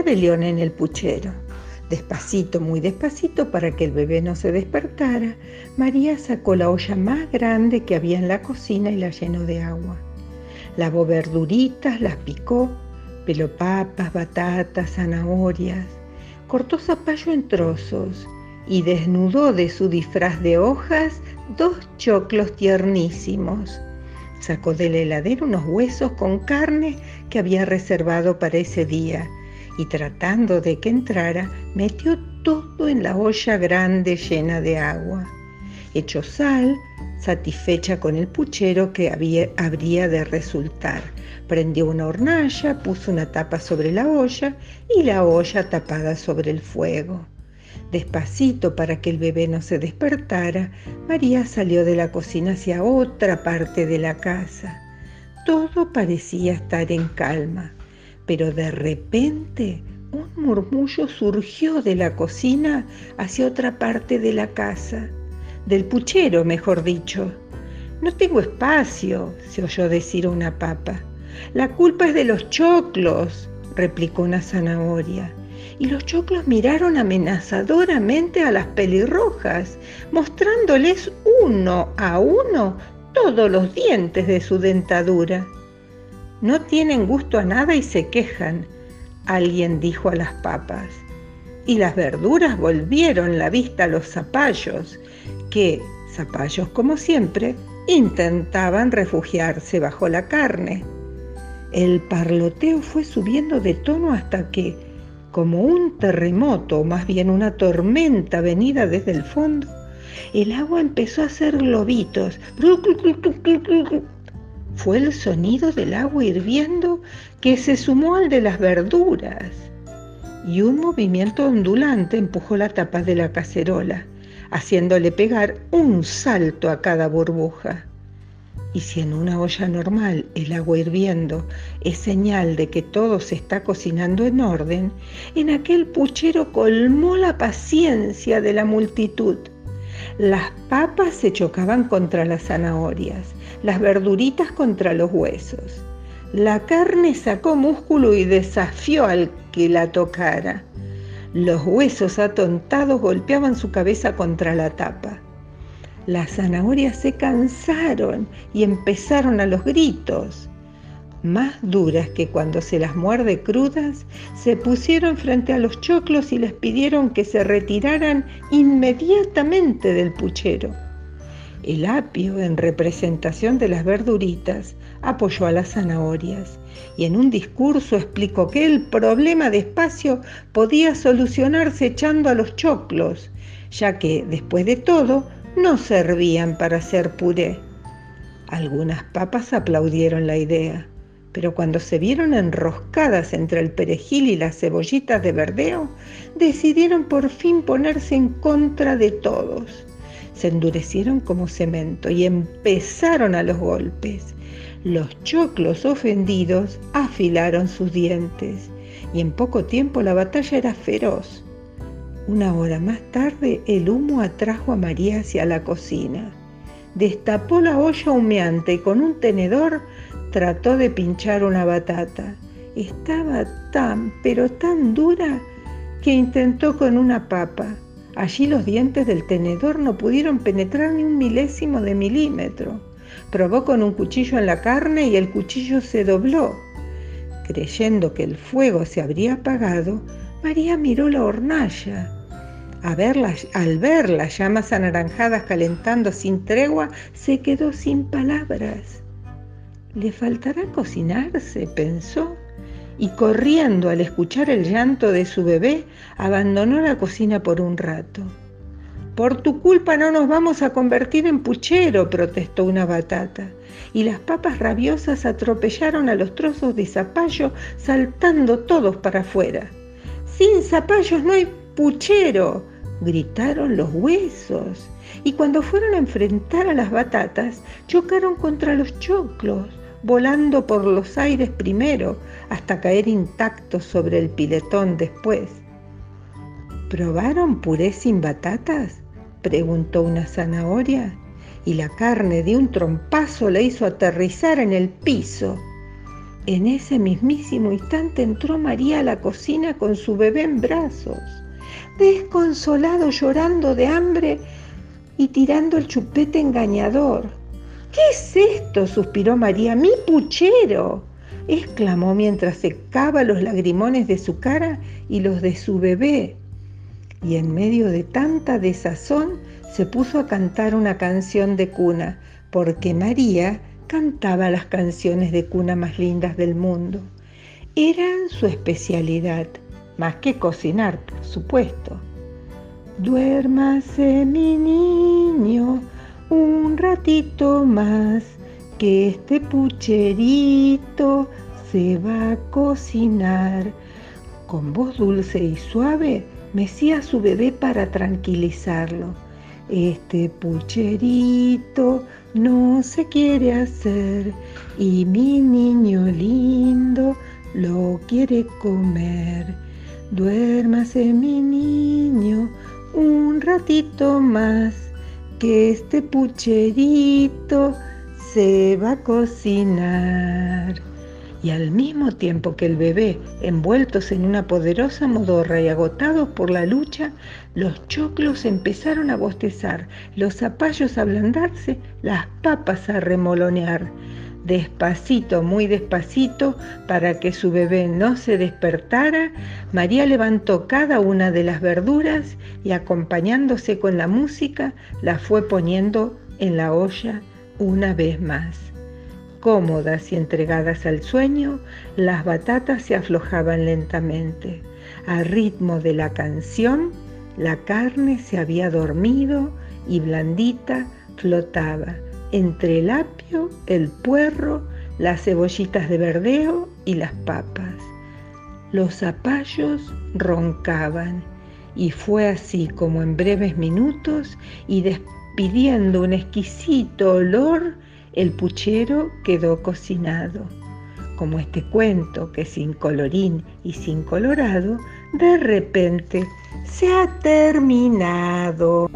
rebelión en el puchero. Despacito, muy despacito, para que el bebé no se despertara, María sacó la olla más grande que había en la cocina y la llenó de agua. Lavó verduritas, las picó, peló papas, batatas, zanahorias, cortó zapallo en trozos y desnudó de su disfraz de hojas dos choclos tiernísimos. Sacó de la heladera unos huesos con carne que había reservado para ese día y tratando de que entrara, metió todo en la olla grande llena de agua. Echó sal, satisfecha con el puchero que había, habría de resultar. Prendió una hornalla, puso una tapa sobre la olla y la olla tapada sobre el fuego. Despacito para que el bebé no se despertara, María salió de la cocina hacia otra parte de la casa. Todo parecía estar en calma pero de repente un murmullo surgió de la cocina hacia otra parte de la casa, del puchero, mejor dicho. No tengo espacio, se oyó decir una papa. La culpa es de los choclos, replicó una zanahoria. Y los choclos miraron amenazadoramente a las pelirrojas, mostrándoles uno a uno todos los dientes de su dentadura. No tienen gusto a nada y se quejan, alguien dijo a las papas. Y las verduras volvieron la vista a los zapallos, que, zapallos como siempre, intentaban refugiarse bajo la carne. El parloteo fue subiendo de tono hasta que, como un terremoto o más bien una tormenta venida desde el fondo, el agua empezó a hacer globitos fue el sonido del agua hirviendo que se sumó al de las verduras. Y un movimiento ondulante empujó la tapa de la cacerola, haciéndole pegar un salto a cada burbuja. Y si en una olla normal el agua hirviendo es señal de que todo se está cocinando en orden, en aquel puchero colmó la paciencia de la multitud. Las papas se chocaban contra las zanahorias, las verduritas contra los huesos. La carne sacó músculo y desafió al que la tocara. Los huesos atontados golpeaban su cabeza contra la tapa. Las zanahorias se cansaron y empezaron a los gritos. Más duras que cuando se las muerde crudas, se pusieron frente a los choclos y les pidieron que se retiraran inmediatamente del puchero. El apio, en representación de las verduritas, apoyó a las zanahorias y en un discurso explicó que el problema de espacio podía solucionarse echando a los choclos, ya que, después de todo, no servían para hacer puré. Algunas papas aplaudieron la idea, pero cuando se vieron enroscadas entre el perejil y las cebollitas de verdeo, decidieron por fin ponerse en contra de todos se endurecieron como cemento y empezaron a los golpes. Los choclos ofendidos afilaron sus dientes y en poco tiempo la batalla era feroz. Una hora más tarde el humo atrajo a María hacia la cocina. Destapó la olla humeante y con un tenedor trató de pinchar una batata. Estaba tan, pero tan dura que intentó con una papa. Allí los dientes del tenedor no pudieron penetrar ni un milésimo de milímetro. Probó con un cuchillo en la carne y el cuchillo se dobló. Creyendo que el fuego se habría apagado, María miró la hornalla. al ver las llamas anaranjadas calentando sin tregua, se quedó sin palabras. Le faltará cocinarse, pensó y corriendo al escuchar el llanto de su bebé, abandonó la cocina por un rato. Por tu culpa no nos vamos a convertir en puchero, protestó una batata, y las papas rabiosas atropellaron a los trozos de zapallo, saltando todos para afuera. Sin zapallos no hay puchero, gritaron los huesos, y cuando fueron a enfrentar a las batatas, chocaron contra los choclos volando por los aires primero hasta caer intactos sobre el piletón después. ¿Probaron puré sin batatas? preguntó una zanahoria y la carne de un trompazo le hizo aterrizar en el piso. En ese mismísimo instante entró María a la cocina con su bebé en brazos, desconsolado, llorando de hambre y tirando el chupete engañador. ¿Qué es esto? suspiró María. Mi puchero exclamó mientras secaba los lagrimones de su cara y los de su bebé. Y en medio de tanta desazón se puso a cantar una canción de cuna, porque María cantaba las canciones de cuna más lindas del mundo. Eran su especialidad, más que cocinar, por supuesto. Duérmase mi niño un ratito más, que este pucherito se va a cocinar. Con voz dulce y suave mecía a su bebé para tranquilizarlo. Este pucherito no se quiere hacer y mi niño lindo lo quiere comer. Duérmase mi niño un ratito más, que este pucherito se va a cocinar. Y al mismo tiempo que el bebé, envueltos en una poderosa modorra y agotados por la lucha, los choclos empezaron a bostezar, los zapallos a ablandarse, las papas a remolonear. Despacito, muy despacito, para que su bebé no se despertara, María levantó cada una de las verduras y acompañándose con la música, las fue poniendo en la olla una vez más. Cómodas y entregadas al sueño, las batatas se aflojaban lentamente. Al ritmo de la canción, la carne se había dormido y blandita flotaba entre el apio, el puerro, las cebollitas de verdeo y las papas. Los zapallos roncaban y fue así como en breves minutos y pidiendo un exquisito olor, el puchero quedó cocinado. Como este cuento que sin colorín y sin colorado, de repente se ha terminado.